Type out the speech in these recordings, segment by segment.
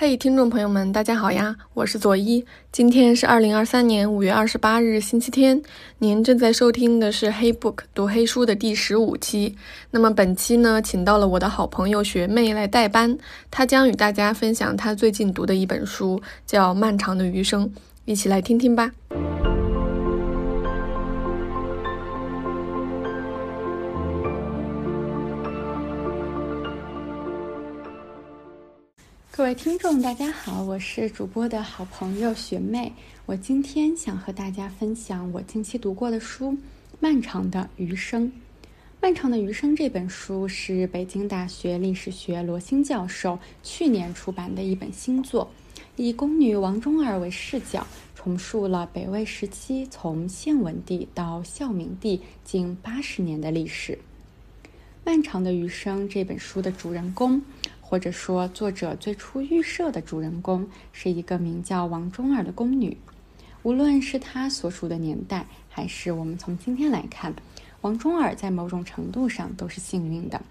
嘿，听众朋友们，大家好呀！我是佐伊，今天是二零二三年五月二十八日，星期天。您正在收听的是《黑 book 读黑书》的第十五期。那么本期呢，请到了我的好朋友学妹来代班，她将与大家分享她最近读的一本书，叫《漫长的余生》，一起来听听吧。各位听众，大家好，我是主播的好朋友学妹。我今天想和大家分享我近期读过的书《漫长的余生》。《漫长的余生》这本书是北京大学历史学罗新教授去年出版的一本新作，以宫女王忠儿为视角，重述了北魏时期从献文帝到孝明帝近八十年的历史。《漫长的余生》这本书的主人公。或者说，作者最初预设的主人公是一个名叫王忠儿的宫女。无论是她所属的年代，还是我们从今天来看，王忠儿在某种程度上都是幸运的。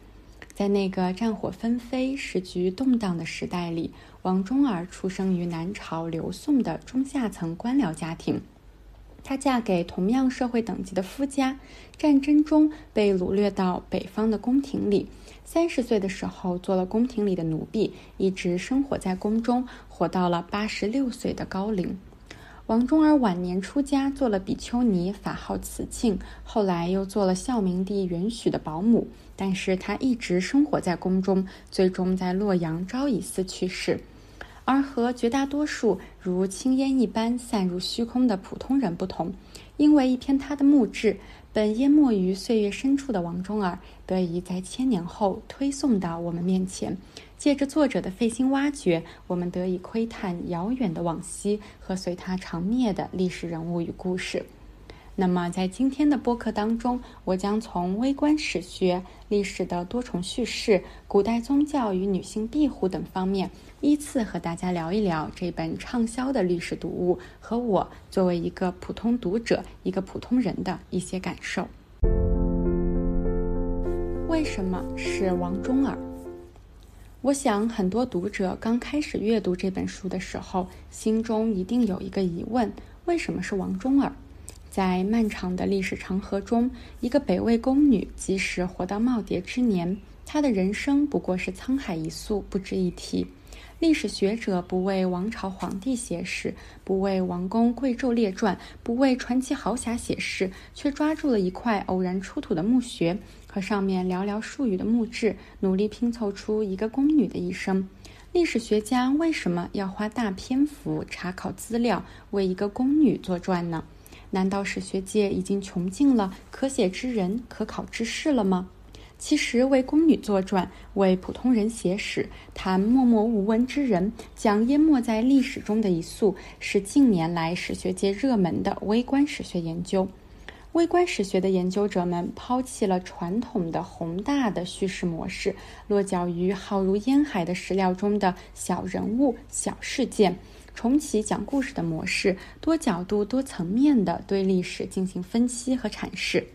在那个战火纷飞、时局动荡的时代里，王忠儿出生于南朝刘宋的中下层官僚家庭。她嫁给同样社会等级的夫家，战争中被掳掠到北方的宫廷里。三十岁的时候做了宫廷里的奴婢，一直生活在宫中，活到了八十六岁的高龄。王忠儿晚年出家，做了比丘尼，法号慈庆，后来又做了孝明帝允许的保姆。但是她一直生活在宫中，最终在洛阳昭仪寺去世。而和绝大多数如青烟一般散入虚空的普通人不同，因为一篇他的墓志。本淹没于岁月深处的王忠儿，得以在千年后推送到我们面前。借着作者的费心挖掘，我们得以窥探遥远的往昔和随他长灭的历史人物与故事。那么，在今天的播客当中，我将从微观史学、历史的多重叙事、古代宗教与女性庇护等方面，依次和大家聊一聊这本畅销的历史读物和我作为一个普通读者、一个普通人的一些感受。为什么是王忠耳？我想，很多读者刚开始阅读这本书的时候，心中一定有一个疑问：为什么是王忠耳？在漫长的历史长河中，一个北魏宫女，即使活到耄耋之年，她的人生不过是沧海一粟，不值一提。历史学者不为王朝皇帝写史，不为王公贵胄列传，不为传奇豪侠写事，却抓住了一块偶然出土的墓穴和上面寥寥数语的墓志，努力拼凑出一个宫女的一生。历史学家为什么要花大篇幅查考资料，为一个宫女作传呢？难道史学界已经穷尽了可写之人、可考之事了吗？其实，为宫女作传，为普通人写史，谈默默无闻之人，讲淹没在历史中的一粟，是近年来史学界热门的微观史学研究。微观史学的研究者们抛弃了传统的宏大的叙事模式，落脚于浩如烟海的史料中的小人物、小事件。重启讲故事的模式，多角度、多层面地对历史进行分析和阐释。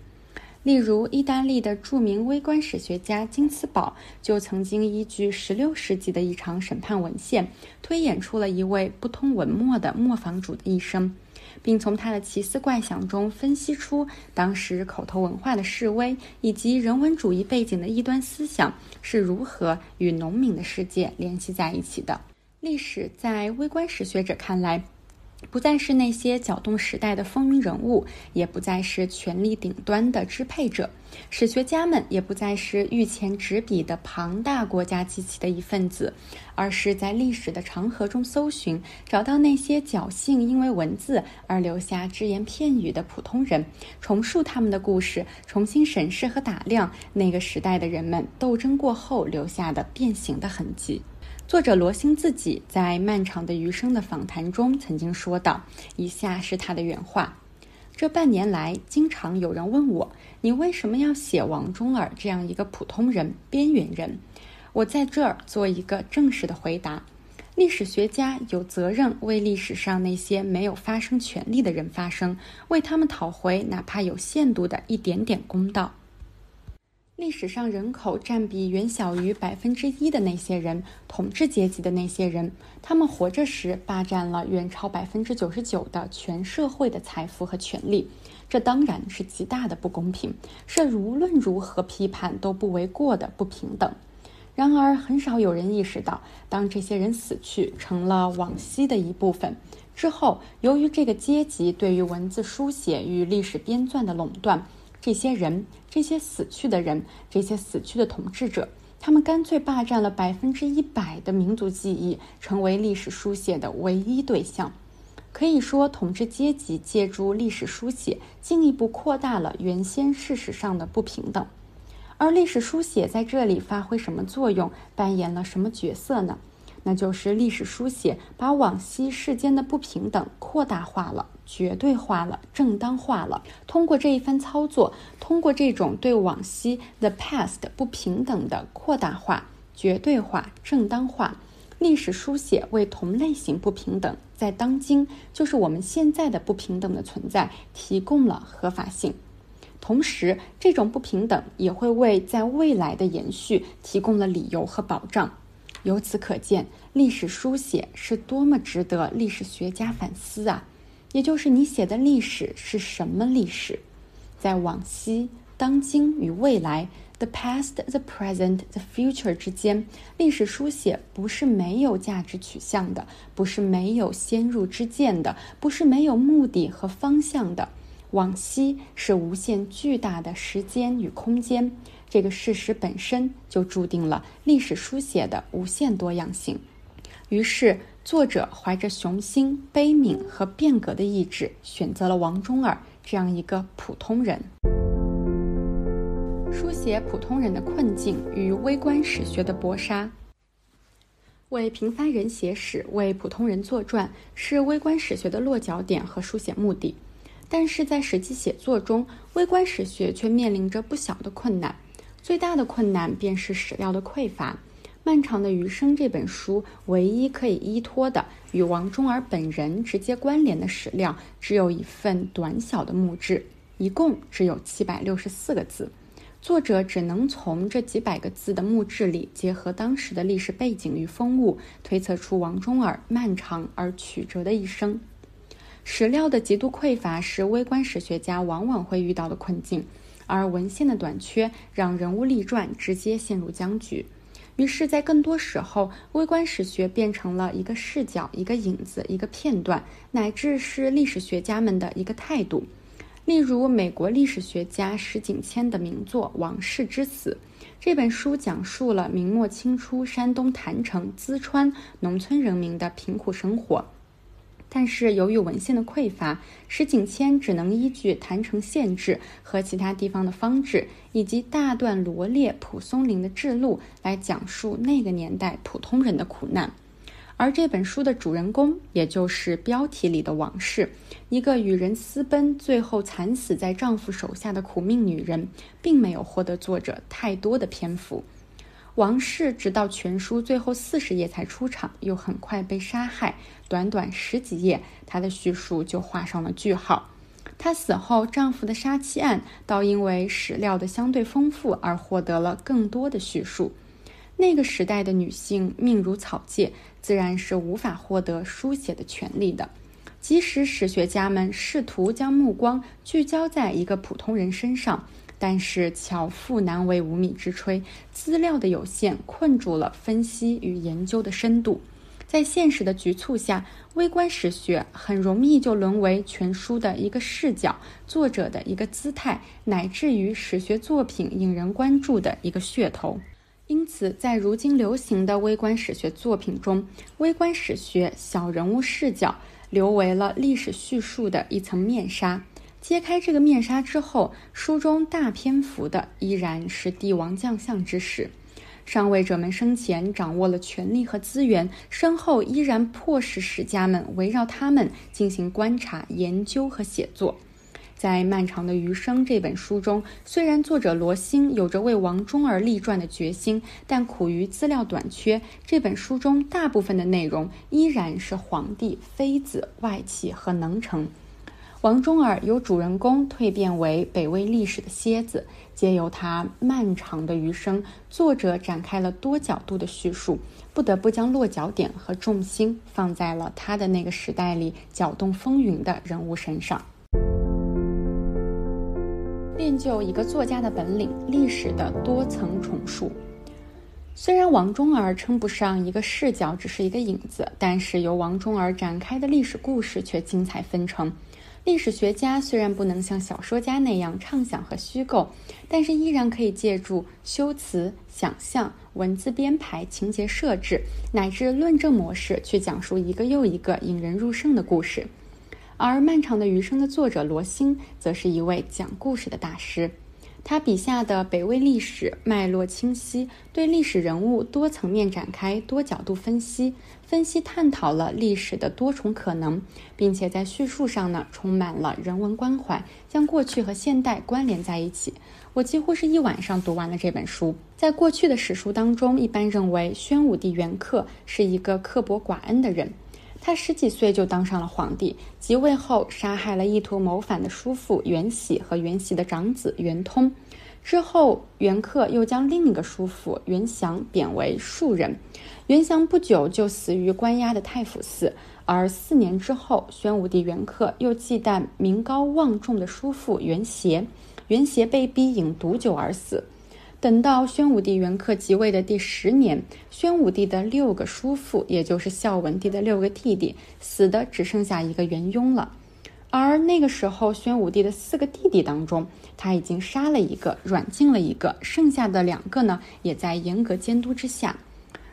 例如，意大利的著名微观史学家金茨堡就曾经依据16世纪的一场审判文献，推演出了一位不通文墨的磨坊主的一生，并从他的奇思怪想中分析出当时口头文化的示威以及人文主义背景的异端思想是如何与农民的世界联系在一起的。历史在微观史学者看来，不再是那些搅动时代的风云人物，也不再是权力顶端的支配者。史学家们也不再是御前执笔的庞大国家机器的一份子，而是在历史的长河中搜寻，找到那些侥幸因为文字而留下只言片语的普通人，重述他们的故事，重新审视和打量那个时代的人们斗争过后留下的变形的痕迹。作者罗星自己在《漫长的余生》的访谈中曾经说道：“以下是他的原话。这半年来，经常有人问我，你为什么要写王忠尔这样一个普通人、边缘人？我在这儿做一个正式的回答：历史学家有责任为历史上那些没有发生权利的人发声，为他们讨回哪怕有限度的一点点公道。”历史上人口占比远小于百分之一的那些人，统治阶级的那些人，他们活着时霸占了远超百分之九十九的全社会的财富和权利。这当然是极大的不公平，是无论如何批判都不为过的不平等。然而，很少有人意识到，当这些人死去，成了往昔的一部分之后，由于这个阶级对于文字书写与历史编纂的垄断。这些人，这些死去的人，这些死去的统治者，他们干脆霸占了百分之一百的民族记忆，成为历史书写的唯一对象。可以说，统治阶级借助历史书写，进一步扩大了原先事实上的不平等。而历史书写在这里发挥什么作用，扮演了什么角色呢？那就是历史书写把往昔世间的不平等扩大化了。绝对化了，正当化了。通过这一番操作，通过这种对往昔 the past 不平等的扩大化、绝对化、正当化，历史书写为同类型不平等在当今就是我们现在的不平等的存在提供了合法性。同时，这种不平等也会为在未来的延续提供了理由和保障。由此可见，历史书写是多么值得历史学家反思啊！也就是你写的历史是什么历史？在往昔、当今与未来 （the past, the present, the future） 之间，历史书写不是没有价值取向的，不是没有先入之见的，不是没有目的和方向的。往昔是无限巨大的时间与空间，这个事实本身就注定了历史书写的无限多样性。于是。作者怀着雄心、悲悯和变革的意志，选择了王中尔这样一个普通人，书写普通人的困境与微观史学的搏杀。为平凡人写史，为普通人作传，是微观史学的落脚点和书写目的。但是在实际写作中，微观史学却面临着不小的困难。最大的困难便是史料的匮乏。《漫长的余生》这本书唯一可以依托的与王中儿本人直接关联的史料，只有一份短小的墓志，一共只有七百六十四个字。作者只能从这几百个字的墓志里，结合当时的历史背景与风物，推测出王中儿漫长而曲折的一生。史料的极度匮乏是微观史学家往往会遇到的困境，而文献的短缺让人物立传直接陷入僵局。于是，在更多时候，微观史学变成了一个视角、一个影子、一个片段，乃至是历史学家们的一个态度。例如，美国历史学家石景谦的名作《王室之死》，这本书讲述了明末清初山东郯城、淄川农村人民的贫苦生活。但是由于文献的匮乏，石景谦只能依据郯城县志和其他地方的方志，以及大段罗列蒲松龄的志录来讲述那个年代普通人的苦难。而这本书的主人公，也就是标题里的王氏，一个与人私奔，最后惨死在丈夫手下的苦命女人，并没有获得作者太多的篇幅。王氏直到全书最后四十页才出场，又很快被杀害。短短十几页，她的叙述就画上了句号。她死后，丈夫的杀妻案倒因为史料的相对丰富而获得了更多的叙述。那个时代的女性命如草芥，自然是无法获得书写的权利的。即使史学家们试图将目光聚焦在一个普通人身上。但是巧妇难为无米之炊，资料的有限困住了分析与研究的深度。在现实的局促下，微观史学很容易就沦为全书的一个视角、作者的一个姿态，乃至于史学作品引人关注的一个噱头。因此，在如今流行的微观史学作品中，微观史学小人物视角留为了历史叙述的一层面纱。揭开这个面纱之后，书中大篇幅的依然是帝王将相之事。上位者们生前掌握了权力和资源，身后依然迫使史家们围绕他们进行观察、研究和写作。在漫长的余生这本书中，虽然作者罗星有着为王中而立传的决心，但苦于资料短缺，这本书中大部分的内容依然是皇帝、妃子、外戚和能臣。王忠尔由主人公蜕变为北魏历史的蝎子，借由他漫长的余生，作者展开了多角度的叙述，不得不将落脚点和重心放在了他的那个时代里搅动风云的人物身上。练就一个作家的本领，历史的多层重述。虽然王忠儿称不上一个视角，只是一个影子，但是由王忠儿展开的历史故事却精彩纷呈。历史学家虽然不能像小说家那样畅想和虚构，但是依然可以借助修辞、想象、文字编排、情节设置乃至论证模式，去讲述一个又一个引人入胜的故事。而《漫长的余生》的作者罗欣，则是一位讲故事的大师。他笔下的北魏历史脉络清晰，对历史人物多层面展开、多角度分析，分析探讨了历史的多重可能，并且在叙述上呢充满了人文关怀，将过去和现代关联在一起。我几乎是一晚上读完了这本书。在过去的史书当中，一般认为宣武帝元恪是一个刻薄寡恩的人。他十几岁就当上了皇帝，即位后杀害了意图谋反的叔父袁喜和袁喜的长子袁通。之后，袁克又将另一个叔父袁祥贬为庶人。袁祥不久就死于关押的太府寺。而四年之后，宣武帝袁克又忌惮名高望重的叔父袁协，袁协被逼饮毒酒而死。等到宣武帝元恪即位的第十年，宣武帝的六个叔父，也就是孝文帝的六个弟弟，死的只剩下一个元雍了。而那个时候，宣武帝的四个弟弟当中，他已经杀了一个，软禁了一个，剩下的两个呢，也在严格监督之下。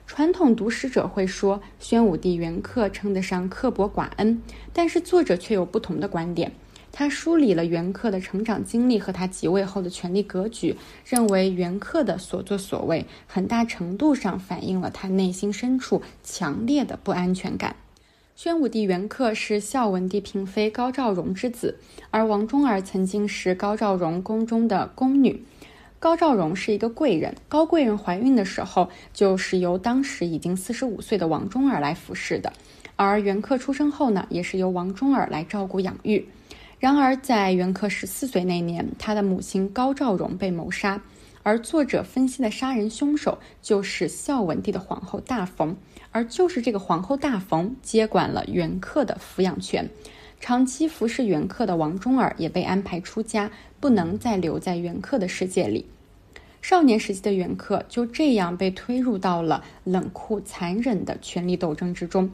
传统读史者会说，宣武帝元恪称得上刻薄寡恩，但是作者却有不同的观点。他梳理了元恪的成长经历和他即位后的权力格局，认为元恪的所作所为很大程度上反映了他内心深处强烈的不安全感。宣武帝元恪是孝文帝嫔妃高昭容之子，而王忠儿曾经是高昭容宫中的宫女。高昭容是一个贵人，高贵人怀孕的时候就是由当时已经四十五岁的王忠儿来服侍的，而元恪出生后呢，也是由王忠儿来照顾养育。然而，在袁克十四岁那年，他的母亲高昭容被谋杀，而作者分析的杀人凶手就是孝文帝的皇后大冯，而就是这个皇后大冯接管了袁克的抚养权。长期服侍袁克的王忠儿也被安排出家，不能再留在袁克的世界里。少年时期的袁克就这样被推入到了冷酷残忍的权力斗争之中。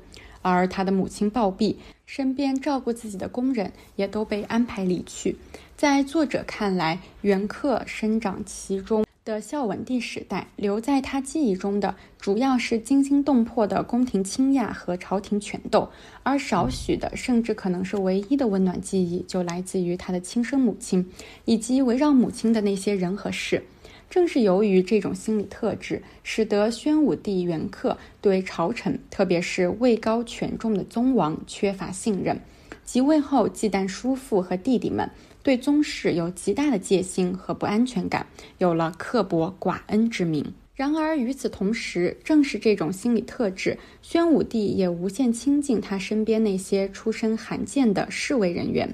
而他的母亲暴毙，身边照顾自己的工人也都被安排离去。在作者看来，袁克生长其中的孝文帝时代，留在他记忆中的主要是惊心动魄的宫廷倾轧和朝廷权斗，而少许的，甚至可能是唯一的温暖记忆，就来自于他的亲生母亲，以及围绕母亲的那些人和事。正是由于这种心理特质，使得宣武帝元恪对朝臣，特别是位高权重的宗王缺乏信任。即位后，忌惮叔父和弟弟们，对宗室有极大的戒心和不安全感，有了刻薄寡恩之名。然而与此同时，正是这种心理特质，宣武帝也无限亲近他身边那些出身罕见的侍卫人员。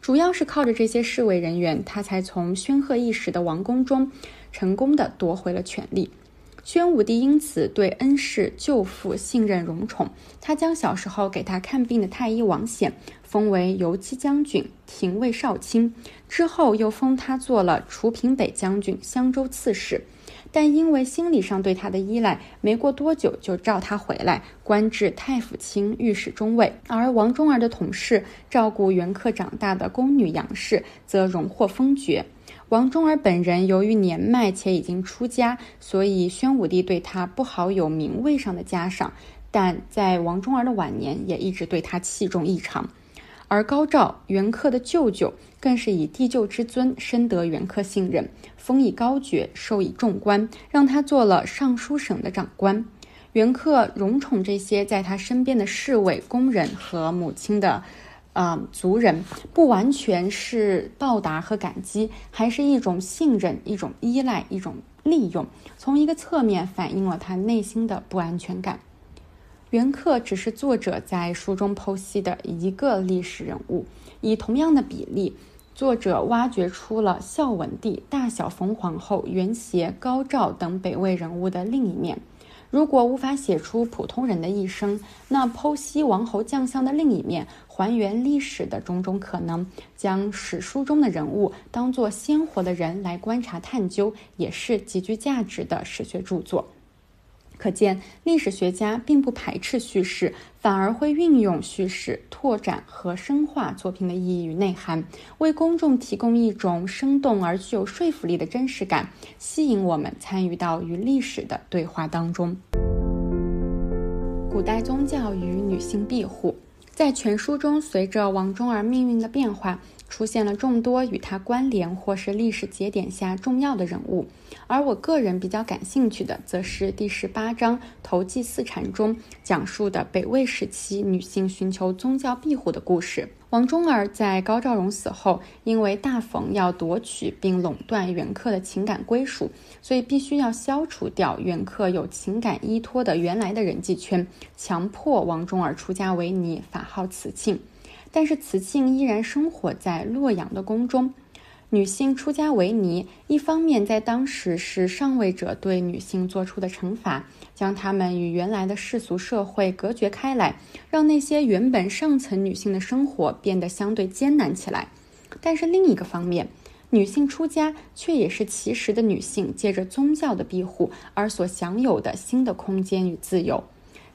主要是靠着这些侍卫人员，他才从煊赫一时的王宫中。成功的夺回了权力，宣武帝因此对恩师舅父信任荣宠。他将小时候给他看病的太医王显封为游击将军、廷尉少卿，之后又封他做了除平北将军、襄州刺史。但因为心理上对他的依赖，没过多久就召他回来，官至太府卿、御史中尉。而王忠儿的同事照顾元恪长大的宫女杨氏，则荣获封爵。王忠儿本人由于年迈且已经出家，所以宣武帝对他不好有名位上的嘉赏，但在王忠儿的晚年也一直对他器重异常。而高照元恪的舅舅更是以帝舅之尊深得元恪信任，封以高爵，授以重官，让他做了尚书省的长官。元恪荣宠这些在他身边的侍卫、工人和母亲的。啊，族人不完全是报答和感激，还是一种信任、一种依赖、一种利用。从一个侧面反映了他内心的不安全感。袁克只是作者在书中剖析的一个历史人物，以同样的比例，作者挖掘出了孝文帝、大小冯皇后、袁协、高照等北魏人物的另一面。如果无法写出普通人的一生，那剖析王侯将相的另一面，还原历史的种种可能，将史书中的人物当作鲜活的人来观察探究，也是极具价值的史学著作。可见，历史学家并不排斥叙事，反而会运用叙事拓展和深化作品的意义与内涵，为公众提供一种生动而具有说服力的真实感，吸引我们参与到与历史的对话当中。古代宗教与女性庇护，在全书中，随着王忠儿命运的变化。出现了众多与他关联或是历史节点下重要的人物，而我个人比较感兴趣的，则是第十八章《投祭四禅》中讲述的北魏时期女性寻求宗教庇护的故事。王忠儿在高兆荣死后，因为大冯要夺取并垄断袁克的情感归属，所以必须要消除掉袁克有情感依托的原来的人际圈，强迫王忠儿出家为尼，法号慈庆。但是慈庆依然生活在洛阳的宫中。女性出家为尼，一方面在当时是上位者对女性做出的惩罚，将她们与原来的世俗社会隔绝开来，让那些原本上层女性的生活变得相对艰难起来。但是另一个方面，女性出家却也是其实的女性借着宗教的庇护而所享有的新的空间与自由。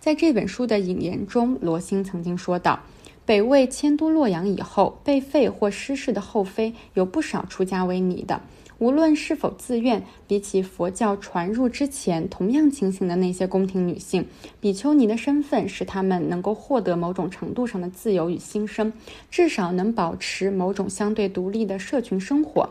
在这本书的引言中，罗星曾经说道。北魏迁都洛阳以后，被废或失势的后妃有不少出家为尼的。无论是否自愿，比起佛教传入之前同样情形的那些宫廷女性，比丘尼的身份使她们能够获得某种程度上的自由与新生，至少能保持某种相对独立的社群生活。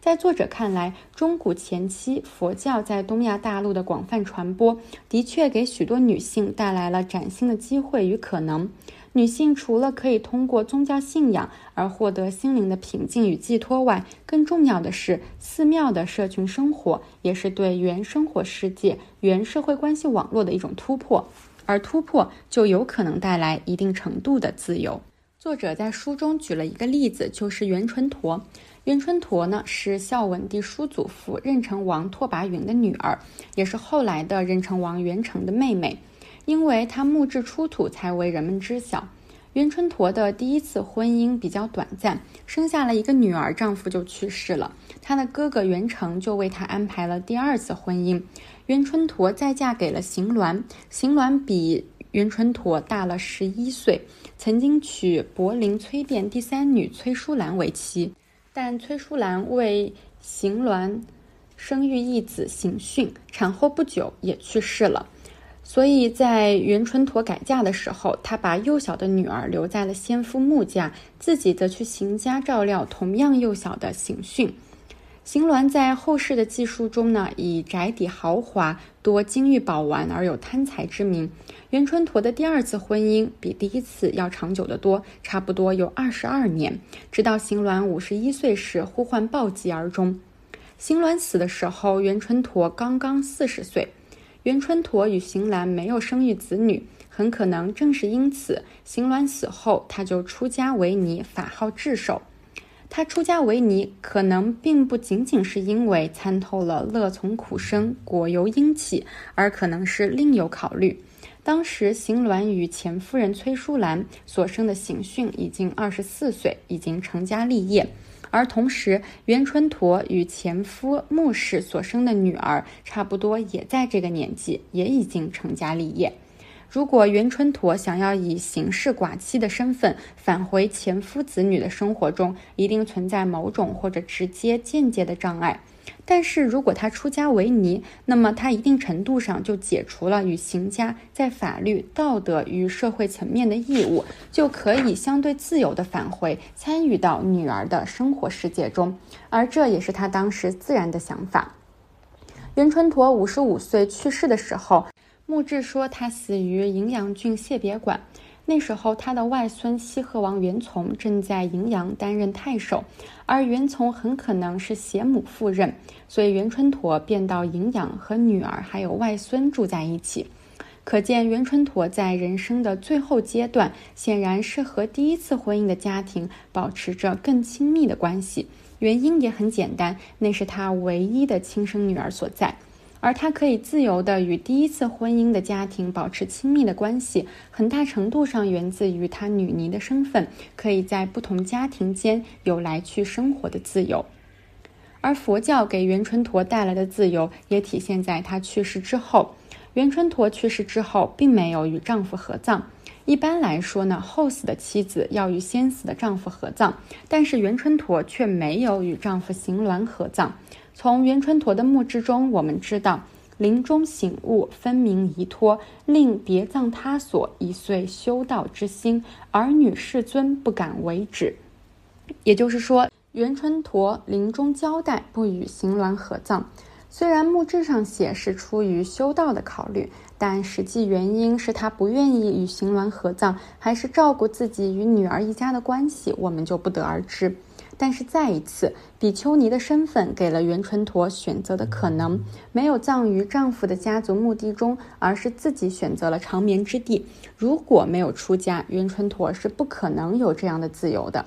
在作者看来，中古前期佛教在东亚大陆的广泛传播，的确给许多女性带来了崭新的机会与可能。女性除了可以通过宗教信仰而获得心灵的平静与寄托外，更重要的是，寺庙的社群生活也是对原生活世界、原社会关系网络的一种突破，而突破就有可能带来一定程度的自由。作者在书中举了一个例子，就是袁纯陀。袁纯陀呢是孝文帝叔祖父任城王拓跋云的女儿，也是后来的任城王袁成的妹妹。因为他墓志出土才为人们知晓。袁春陀的第一次婚姻比较短暂，生下了一个女儿，丈夫就去世了。她的哥哥袁成就为她安排了第二次婚姻。袁春陀再嫁给了邢鸾，邢鸾比袁春陀大了十一岁，曾经娶柏林崔卞第三女崔淑兰为妻，但崔淑兰为邢鸾生育一子邢逊，产后不久也去世了。所以在袁春陀改嫁的时候，他把幼小的女儿留在了先夫穆家，自己则去邢家照料同样幼小的邢逊。邢鸾在后世的记述中呢，以宅邸豪华、多金玉宝玩而有贪财之名。袁春陀的第二次婚姻比第一次要长久得多，差不多有二十二年，直到邢鸾五十一岁时呼唤暴疾而终。邢鸾死的时候，袁春陀刚刚四十岁。袁春陀与邢鸾没有生育子女，很可能正是因此，邢鸾死后，他就出家为尼，法号智守。他出家为尼，可能并不仅仅是因为参透了“乐从苦生，果由因起”，而可能是另有考虑。当时，邢鸾与前夫人崔淑兰所生的邢逊已经二十四岁，已经成家立业。而同时，袁春陀与前夫穆氏所生的女儿差不多也在这个年纪，也已经成家立业。如果袁春陀想要以邢氏寡妻的身份返回前夫子女的生活中，一定存在某种或者直接、间接的障碍。但是如果他出家为尼，那么他一定程度上就解除了与邢家在法律、道德与社会层面的义务，就可以相对自由地返回，参与到女儿的生活世界中，而这也是他当时自然的想法。袁春陀五十五岁去世的时候，墓志说他死于荥阳郡谢别馆。那时候，他的外孙西河王袁从正在荥阳担任太守，而袁从很可能是携母赴任，所以袁春陀便到荥阳和女儿还有外孙住在一起。可见袁春陀在人生的最后阶段，显然是和第一次婚姻的家庭保持着更亲密的关系。原因也很简单，那是他唯一的亲生女儿所在。而她可以自由的与第一次婚姻的家庭保持亲密的关系，很大程度上源自于她女尼的身份，可以在不同家庭间有来去生活的自由。而佛教给袁春陀带来的自由，也体现在她去世之后。袁春陀去世之后，并没有与丈夫合葬。一般来说呢，后死的妻子要与先死的丈夫合葬，但是袁春陀却没有与丈夫行鸾合葬。从袁春陀的墓志中，我们知道，临终醒悟，分明遗托，令别葬他所，以遂修道之心，儿女世尊不敢为止。也就是说，袁春陀临终交代不与行鸾合葬。虽然墓志上写是出于修道的考虑，但实际原因是他不愿意与行鸾合葬，还是照顾自己与女儿一家的关系，我们就不得而知。但是再一次，比丘尼的身份给了袁春陀选择的可能，没有葬于丈夫的家族墓地中，而是自己选择了长眠之地。如果没有出家，袁春陀是不可能有这样的自由的。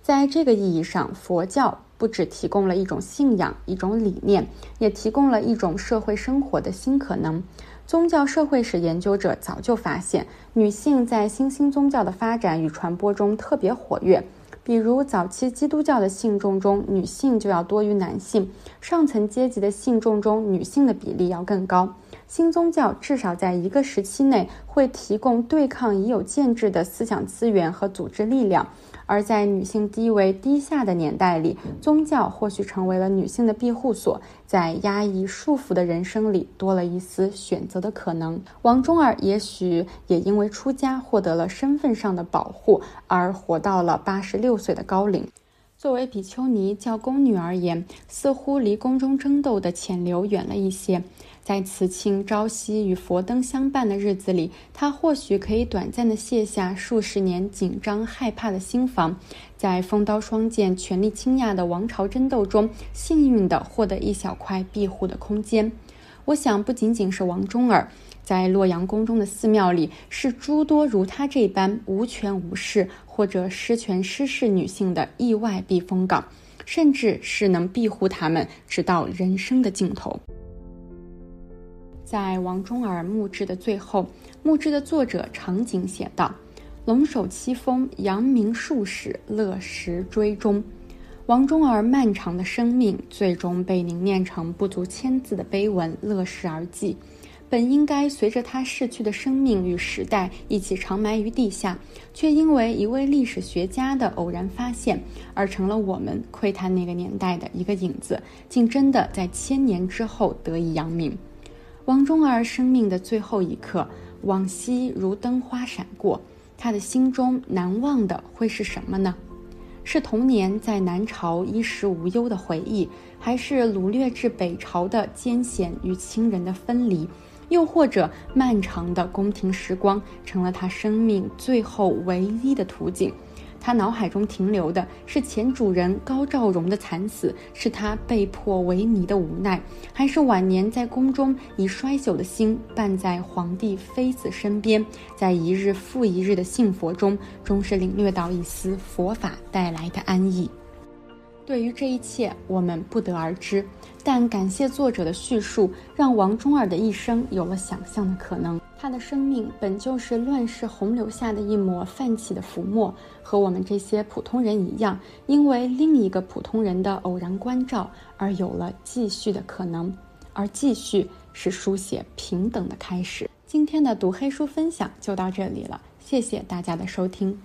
在这个意义上，佛教不只提供了一种信仰、一种理念，也提供了一种社会生活的新可能。宗教社会史研究者早就发现，女性在新兴宗教的发展与传播中特别活跃。比如早期基督教的信众中，女性就要多于男性；上层阶级的信众中，女性的比例要更高。新宗教至少在一个时期内会提供对抗已有建制的思想资源和组织力量。而在女性地位低下的年代里，宗教或许成为了女性的庇护所，在压抑束缚的人生里多了一丝选择的可能。王忠儿也许也因为出家获得了身份上的保护，而活到了八十六岁的高龄。作为比丘尼教宫女而言，似乎离宫中争斗的潜流远了一些。在慈庆朝夕与佛灯相伴的日子里，她或许可以短暂地卸下数十年紧张害怕的心防，在风刀双剑、权力倾轧的王朝争斗中，幸运地获得一小块庇护的空间。我想，不仅仅是王忠儿，在洛阳宫中的寺庙里，是诸多如他这般无权无势或者失权失势女性的意外避风港，甚至是能庇护她们直到人生的尽头。在王忠儿墓志的最后，墓志的作者场景写道：“龙首七峰，扬名数史，乐时追踪。”王忠儿漫长的生命，最终被凝练成不足千字的碑文《乐时而记》。本应该随着他逝去的生命与时代一起长埋于地下，却因为一位历史学家的偶然发现，而成了我们窥探那个年代的一个影子，竟真的在千年之后得以扬名。王忠儿生命的最后一刻，往昔如灯花闪过，他的心中难忘的会是什么呢？是童年在南朝衣食无忧的回忆，还是掳掠至北朝的艰险与亲人的分离？又或者漫长的宫廷时光成了他生命最后唯一的图景？他脑海中停留的是前主人高兆荣的惨死，是他被迫为尼的无奈，还是晚年在宫中以衰朽的心伴在皇帝妃子身边，在一日复一日的信佛中，终是领略到一丝佛法带来的安逸。对于这一切，我们不得而知，但感谢作者的叙述，让王忠儿的一生有了想象的可能。他的生命本就是乱世洪流下的一抹泛起的浮沫，和我们这些普通人一样，因为另一个普通人的偶然关照而有了继续的可能，而继续是书写平等的开始。今天的读黑书分享就到这里了，谢谢大家的收听。